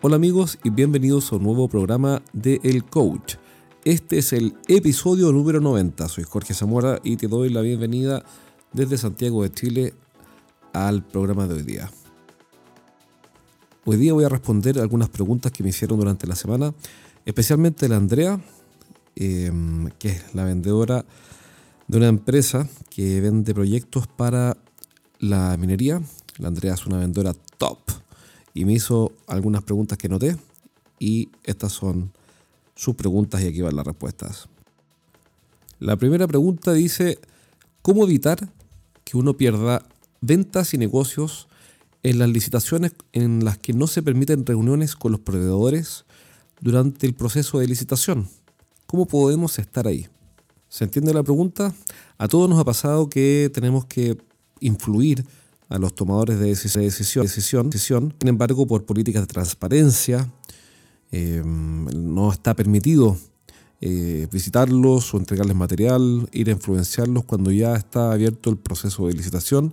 Hola amigos y bienvenidos a un nuevo programa de El Coach. Este es el episodio número 90. Soy Jorge Zamora y te doy la bienvenida desde Santiago de Chile al programa de hoy día. Hoy día voy a responder algunas preguntas que me hicieron durante la semana, especialmente la Andrea, em, que es la vendedora de una empresa que vende proyectos para la minería. La Andrea es una vendedora top y me hizo algunas preguntas que noté y estas son sus preguntas y aquí van las respuestas. La primera pregunta dice, ¿cómo evitar que uno pierda ventas y negocios en las licitaciones en las que no se permiten reuniones con los proveedores durante el proceso de licitación? ¿Cómo podemos estar ahí? ¿Se entiende la pregunta? A todos nos ha pasado que tenemos que influir a los tomadores de decisión, decisión, decisión. Sin embargo, por políticas de transparencia, eh, no está permitido eh, visitarlos o entregarles material, ir a influenciarlos cuando ya está abierto el proceso de licitación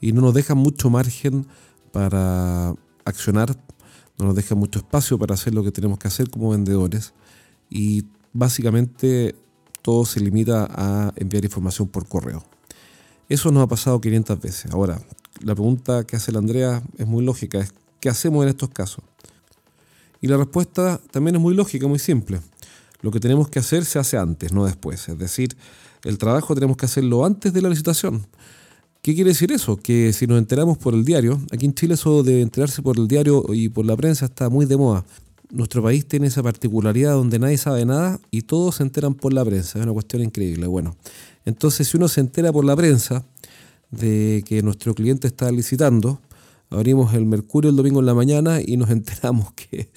y no nos deja mucho margen para accionar, no nos deja mucho espacio para hacer lo que tenemos que hacer como vendedores y básicamente todo se limita a enviar información por correo. Eso nos ha pasado 500 veces. Ahora, la pregunta que hace la Andrea es muy lógica, ¿qué hacemos en estos casos? Y la respuesta también es muy lógica, muy simple. Lo que tenemos que hacer se hace antes, no después. Es decir, el trabajo tenemos que hacerlo antes de la licitación. ¿Qué quiere decir eso? Que si nos enteramos por el diario, aquí en Chile eso de enterarse por el diario y por la prensa está muy de moda. Nuestro país tiene esa particularidad donde nadie sabe nada y todos se enteran por la prensa. Es una cuestión increíble. Bueno, entonces si uno se entera por la prensa, de que nuestro cliente está licitando. Abrimos el Mercurio el domingo en la mañana y nos enteramos que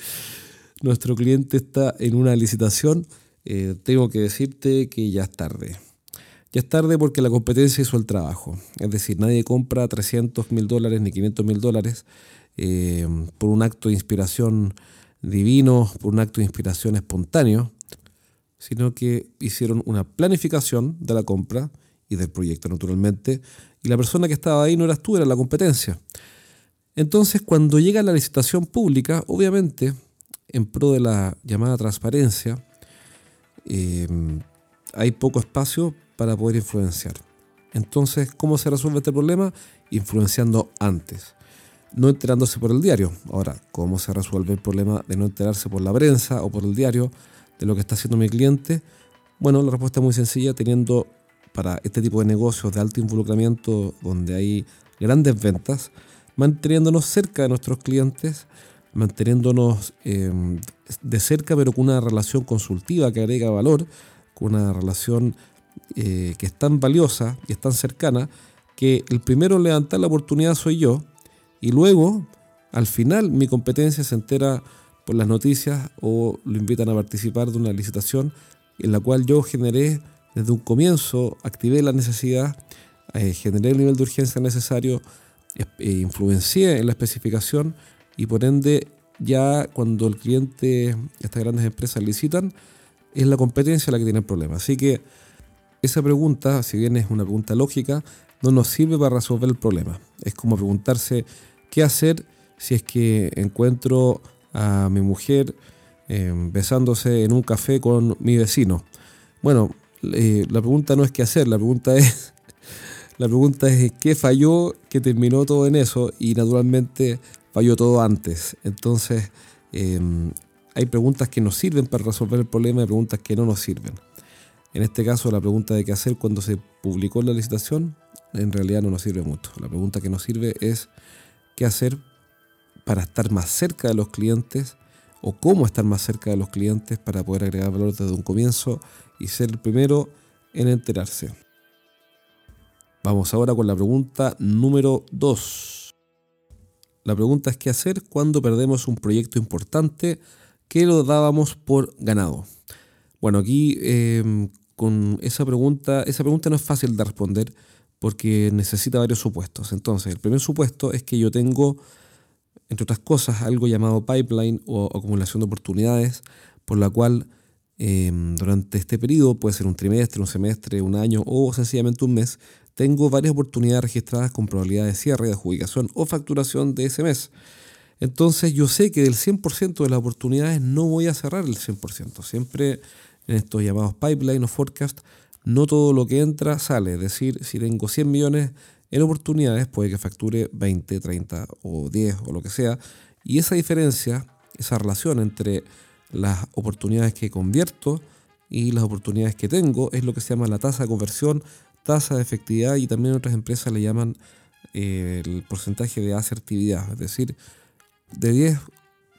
nuestro cliente está en una licitación. Eh, tengo que decirte que ya es tarde. Ya es tarde porque la competencia hizo el trabajo. Es decir, nadie compra 300 mil dólares ni 500 mil dólares eh, por un acto de inspiración divino, por un acto de inspiración espontáneo, sino que hicieron una planificación de la compra y del proyecto, naturalmente, y la persona que estaba ahí no eras tú, era la competencia. Entonces, cuando llega la licitación pública, obviamente, en pro de la llamada transparencia, eh, hay poco espacio para poder influenciar. Entonces, ¿cómo se resuelve este problema? Influenciando antes, no enterándose por el diario. Ahora, ¿cómo se resuelve el problema de no enterarse por la prensa o por el diario de lo que está haciendo mi cliente? Bueno, la respuesta es muy sencilla, teniendo para este tipo de negocios de alto involucramiento donde hay grandes ventas, manteniéndonos cerca de nuestros clientes, manteniéndonos em, de cerca pero con una relación consultiva que agrega valor, con una relación eh, que es tan valiosa y es tan cercana que el primero en levantar la oportunidad soy yo. Y luego al final mi competencia se entera por las noticias o lo invitan a participar de una licitación en la cual yo generé desde un comienzo activé la necesidad, eh, generé el nivel de urgencia necesario, e influencié en la especificación y por ende ya cuando el cliente, estas grandes empresas licitan, es la competencia la que tiene el problema. Así que esa pregunta, si bien es una pregunta lógica, no nos sirve para resolver el problema. Es como preguntarse qué hacer si es que encuentro a mi mujer eh, besándose en un café con mi vecino. Bueno, eh, la pregunta no es qué hacer, la pregunta es, la pregunta es qué falló que terminó todo en eso y naturalmente falló todo antes. Entonces, em, hay preguntas que nos sirven para resolver el problema y preguntas que no nos sirven. En este caso, la pregunta de qué hacer cuando se publicó la licitación, en realidad no nos sirve mucho. La pregunta que nos sirve es qué hacer para estar más cerca de los clientes o cómo estar más cerca de los clientes para poder agregar valor desde un comienzo y ser el primero en enterarse. Vamos ahora con la pregunta número 2. La pregunta es qué hacer cuando perdemos un proyecto importante que lo dábamos por ganado. Bueno, aquí em, con esa pregunta, esa pregunta no es fácil de responder porque necesita varios supuestos. Entonces, el primer supuesto es que yo tengo, entre otras cosas, algo llamado pipeline o acumulación de oportunidades, por la cual Em, durante este periodo, puede ser un trimestre, un semestre, un año o sencillamente un mes, tengo varias oportunidades registradas con probabilidad de cierre, de adjudicación o facturación de ese mes. Entonces yo sé que del 100% de las oportunidades no voy a cerrar el 100%. Siempre en estos llamados pipeline o forecast, no todo lo que entra sale. Es decir, si tengo 100 millones en oportunidades, puede que facture 20, 30 o 10 o lo que sea. Y esa diferencia, esa relación entre las oportunidades que convierto y las oportunidades que tengo es lo que se llama la tasa de conversión, tasa de efectividad y también otras empresas le llaman eh, el porcentaje de asertividad. Es decir, de 10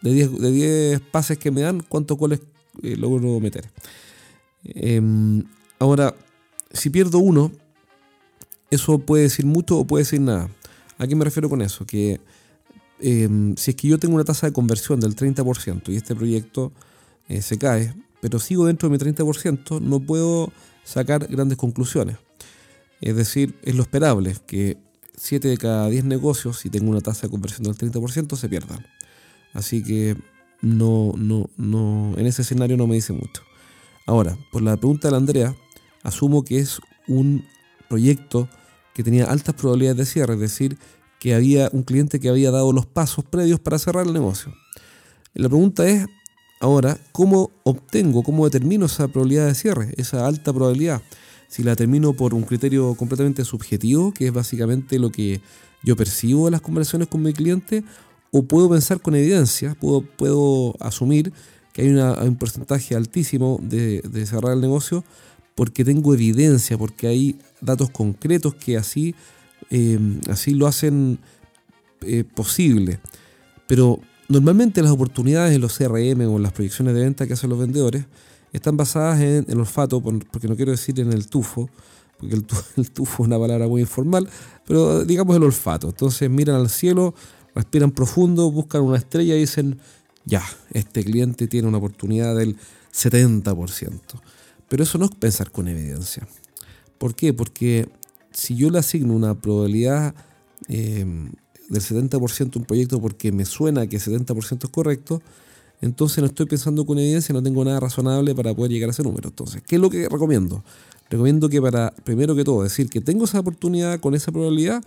de 10, de 10 pases que me dan, cuántos goles eh, logro meter. Em, ahora, si pierdo uno, eso puede decir mucho o puede decir nada. ¿A qué me refiero con eso? Que em, si es que yo tengo una tasa de conversión del 30% y este proyecto eh, se cae, pero sigo dentro de mi 30%, no puedo sacar grandes conclusiones. Es decir, es lo esperable que 7 de cada 10 negocios, si tengo una tasa de conversión del 30%, se pierdan. Así que no, no, no, en ese escenario no me dice mucho. Ahora, por la pregunta de la Andrea, asumo que es un proyecto que tenía altas probabilidades de cierre, es decir, que había un cliente que había dado los pasos previos para cerrar el negocio. La pregunta es, ahora, ¿cómo obtengo, cómo determino esa probabilidad de cierre, esa alta probabilidad? Si la determino por un criterio completamente subjetivo, que es básicamente lo que yo percibo de las conversaciones con mi cliente, o puedo pensar con evidencia, puedo, puedo asumir que hay un porcentaje altísimo de, cerrar el negocio porque tengo evidencia, porque hay datos concretos que así, em, así lo hacen eh, posible. Pero normalmente las oportunidades en los CRM o en las proyecciones de venta que hacen los vendedores están basadas en el olfato, porque no quiero decir en el tufo, porque el el tufo es una palabra muy informal, pero digamos el olfato. Entonces miran al cielo, respiran profundo, buscan una estrella y dicen, ya, este cliente tiene una oportunidad del 70%. Pero eso no es pensar con evidencia. ¿Por qué? Porque si yo le asigno una probabilidad em, del 70% a un proyecto porque me suena que 70% es correcto, entonces no estoy pensando con evidencia, no tengo nada razonable para poder llegar a ese número. Entonces, ¿qué es lo que recomiendo? Recomiendo que para, primero que todo, decir que tengo esa oportunidad con esa probabilidad,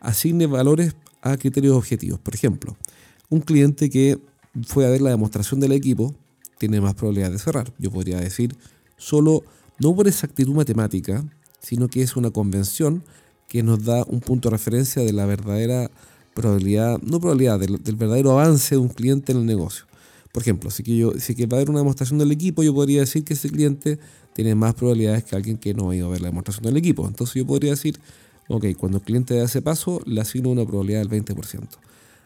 asigne valores a criterios objetivos. Por ejemplo, un cliente que fue a ver la demostración del equipo tiene más probabilidad de cerrar. Yo podría decir, solo, no por exactitud matemática, sino que es una convención que nos da un punto de referencia de la verdadera probabilidad, no probabilidad, del, verdadero avance de un cliente en el negocio. Por ejemplo, si que, yo, si que va a haber una demostración del equipo, yo podría decir que ese cliente tiene más probabilidades que alguien que no ha ido a ver la demostración del equipo. Entonces yo podría decir, Ok, cuando el cliente da ese paso, le asigno una probabilidad del 20%.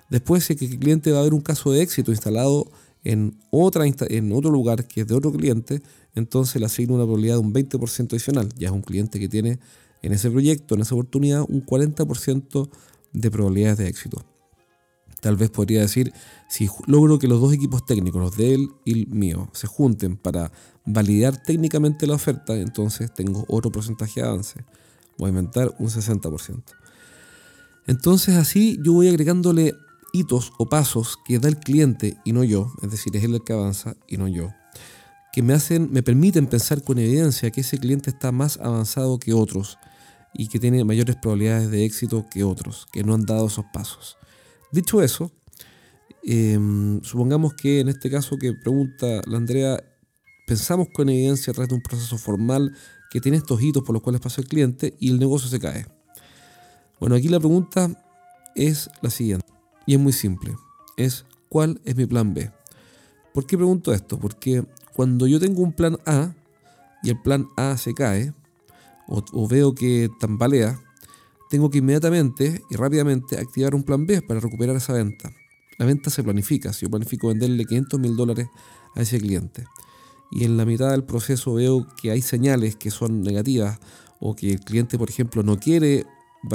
Después, si el cliente va a haber un caso de éxito instalado en, otra, en otro lugar que es de otro cliente, entonces le asigno una probabilidad de un 20% adicional. Ya es un cliente que tiene en ese proyecto, en esa oportunidad, un 40% de probabilidades de éxito. Tal vez podría decir, si logro que los dos equipos técnicos, los de él y el mío, se junten para validar técnicamente la oferta, entonces tengo otro porcentaje de avance voy a inventar un 60%. Entonces así yo voy agregándole hitos o pasos que da el cliente y no yo, es decir, es él el que avanza y no yo, que me hacen, me permiten pensar con evidencia que ese cliente está más avanzado que otros y que tiene mayores probabilidades de éxito que otros, que no han dado esos pasos. Dicho eso, em, supongamos que en este caso que pregunta la Andrea, pensamos con evidencia a través de un proceso formal que tiene estos hitos por los cuales pasa el cliente y el negocio se cae. Bueno, aquí la pregunta es la siguiente, y es muy simple, es ¿cuál es mi plan B? ¿Por qué pregunto esto? Porque cuando yo tengo un plan A y el plan A se cae, o, veo que tambalea, tengo que inmediatamente y rápidamente activar un plan B para recuperar esa venta. La venta se planifica, si yo planifico venderle 500 mil dólares a ese cliente y en la mitad del proceso veo que hay señales que son negativas o que el cliente, por ejemplo, no quiere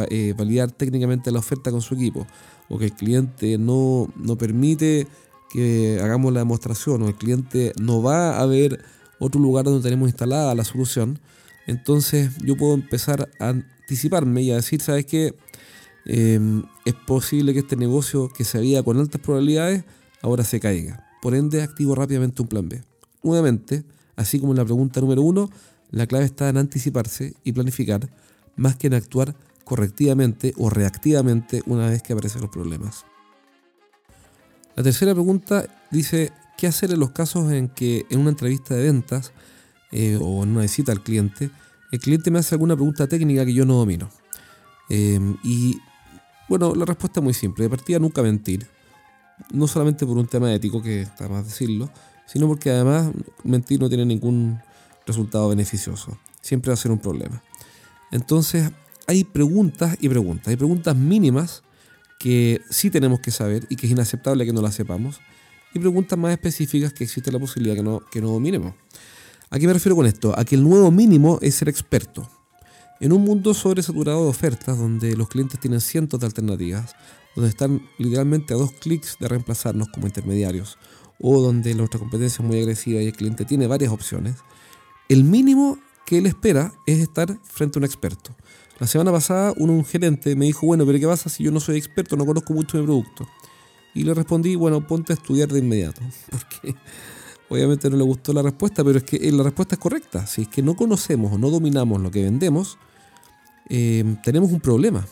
eh, validar técnicamente la oferta con su equipo o que el cliente no, no permite que hagamos la demostración o el cliente no va a ver otro lugar donde tenemos instalada la solución, entonces yo puedo empezar a anticiparme y a decir, ¿sabes qué? Em, es posible que este negocio que se había con altas probabilidades ahora se caiga. Por ende, activo rápidamente un plan B. Nuevamente, así como en la pregunta número uno, la clave está en anticiparse y planificar más que en actuar correctivamente o reactivamente una vez que aparecen los problemas. La tercera pregunta dice, ¿qué hacer en los casos en que en una entrevista de ventas eh, o en una visita al cliente, el cliente me hace alguna pregunta técnica que yo no domino? Em, y bueno, la respuesta es muy simple. De partida, nunca mentir. No solamente por un tema ético, que está más decirlo, sino porque además mentir no tiene ningún resultado beneficioso. Siempre va a ser un problema. Entonces, hay preguntas y preguntas. Hay preguntas mínimas que sí tenemos que saber y que es inaceptable que no las sepamos. Y preguntas más específicas que existe la posibilidad que no, que no dominemos. ¿A qué me refiero con esto? A que el nuevo mínimo es ser experto. En un mundo sobresaturado de ofertas donde los clientes tienen cientos de alternativas, donde están literalmente a dos clics de reemplazarnos como intermediarios, o donde nuestra competencia es muy agresiva y el cliente tiene varias opciones, el mínimo que él espera es estar frente a un experto. La semana pasada un, gerente me dijo, bueno, pero ¿qué pasa si yo no soy experto, no conozco mucho mi producto? Y le respondí, bueno, ponte a estudiar de inmediato. Porque obviamente no le gustó la respuesta, pero es que eh, la respuesta es correcta. Si es que no conocemos o no dominamos lo que vendemos, eh, tenemos un problema.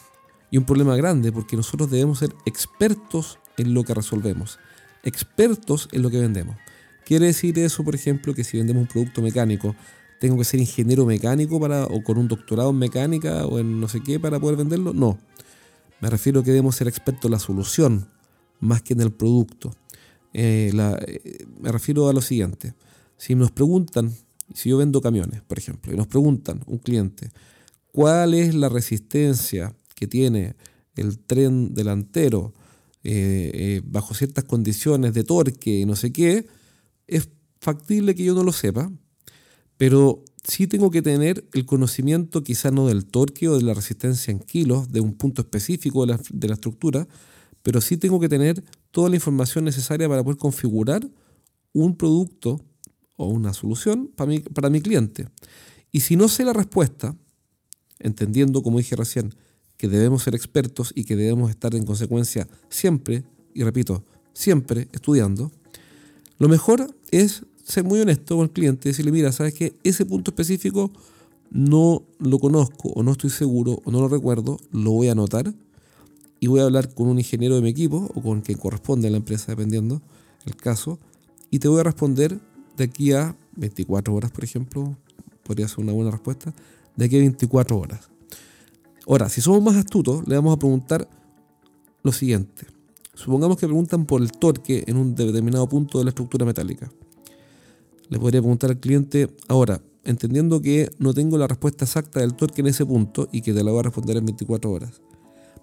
Y un problema grande, porque nosotros debemos ser expertos en lo que resolvemos. Expertos en lo que vendemos. ¿Quiere decir eso, por ejemplo, que si vendemos un producto mecánico, tengo que ser ingeniero mecánico para, o con un doctorado en mecánica o en no sé qué para poder venderlo. No. Me refiero a que debemos ser expertos en la solución más que en el producto. Eh, eh, me refiero a lo siguiente. Si nos preguntan, si yo vendo camiones, por ejemplo, y nos preguntan un cliente, ¿cuál es la resistencia que tiene el tren delantero eh, bajo ciertas condiciones de torque y no sé qué? Es factible que yo no lo sepa, pero sí tengo que tener el conocimiento quizá no del torque o de la resistencia en kilos, de un punto específico de la, estructura, pero sí tengo que tener toda la información necesaria para poder configurar un producto o una solución para mi, para mi cliente. Y si no sé la respuesta, entendiendo, como dije recién, que debemos ser expertos y que debemos estar en consecuencia siempre, y repito, siempre estudiando, lo mejor es ser muy honesto con el cliente y decirle, mira, sabes que ese punto específico no lo conozco o no estoy seguro o no lo recuerdo, lo voy a anotar y voy a hablar con un ingeniero de mi equipo o con quien corresponde a la empresa, dependiendo el caso, y te voy a responder de aquí a 24 horas, por ejemplo, podría ser una buena respuesta, de aquí a 24 horas. Ahora, si somos más astutos, le vamos a preguntar lo siguiente. Supongamos que preguntan por el torque en un determinado punto de la estructura metálica le podría preguntar al cliente, ahora, entendiendo que no tengo la respuesta exacta del torque en ese punto y que te la voy a responder en 24 horas,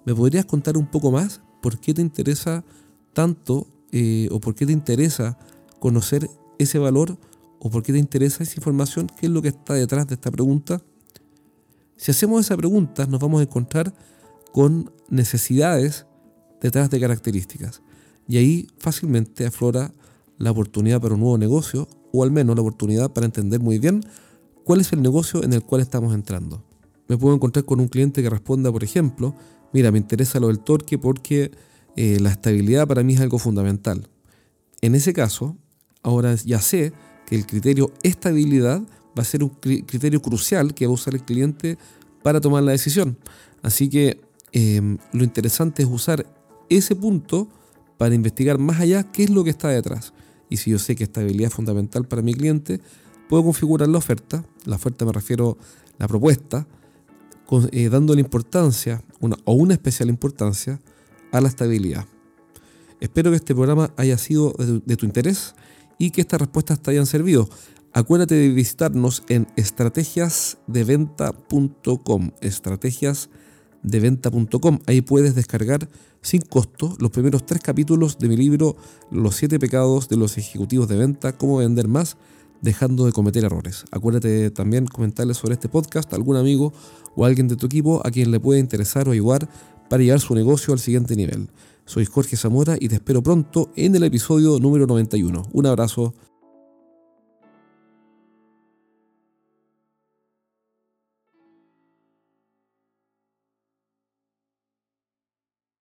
¿me podrías contar un poco más por qué te interesa tanto eh, o por qué te interesa conocer ese valor o por qué te interesa esa información? ¿Qué es lo que está detrás de esta pregunta? Si hacemos esa pregunta, nos vamos a encontrar con necesidades detrás de características. Y ahí fácilmente aflora la oportunidad para un nuevo negocio o al menos la oportunidad para entender muy bien cuál es el negocio en el cual estamos entrando. Me puedo encontrar con un cliente que responda, por ejemplo, mira, me interesa lo del torque porque eh, la estabilidad para mí es algo fundamental. En ese caso, ahora ya sé que el criterio estabilidad va a ser un criterio crucial que va a usar el cliente para tomar la decisión. Así que em, lo interesante es usar ese punto para investigar más allá qué es lo que está detrás y si yo sé que estabilidad es fundamental para mi cliente, puedo configurar la oferta, la oferta me refiero a la propuesta, eh, dándole importancia una, o una especial importancia a la estabilidad. Espero que este programa haya sido de, de tu interés y que estas respuestas te hayan servido. Acuérdate de visitarnos en estrategiasdeventa.com. Estrategiasdeventa.com. Ahí puedes descargar sin costo los primeros tres capítulos de mi libro Los siete pecados de los ejecutivos de venta, cómo vender más dejando de cometer errores. Acuérdate también comentarle sobre este podcast a algún amigo o alguien de tu equipo a quien le puede interesar o ayudar para llevar su negocio al siguiente nivel. Soy Jorge Zamora y te espero pronto en el episodio número 91. Un abrazo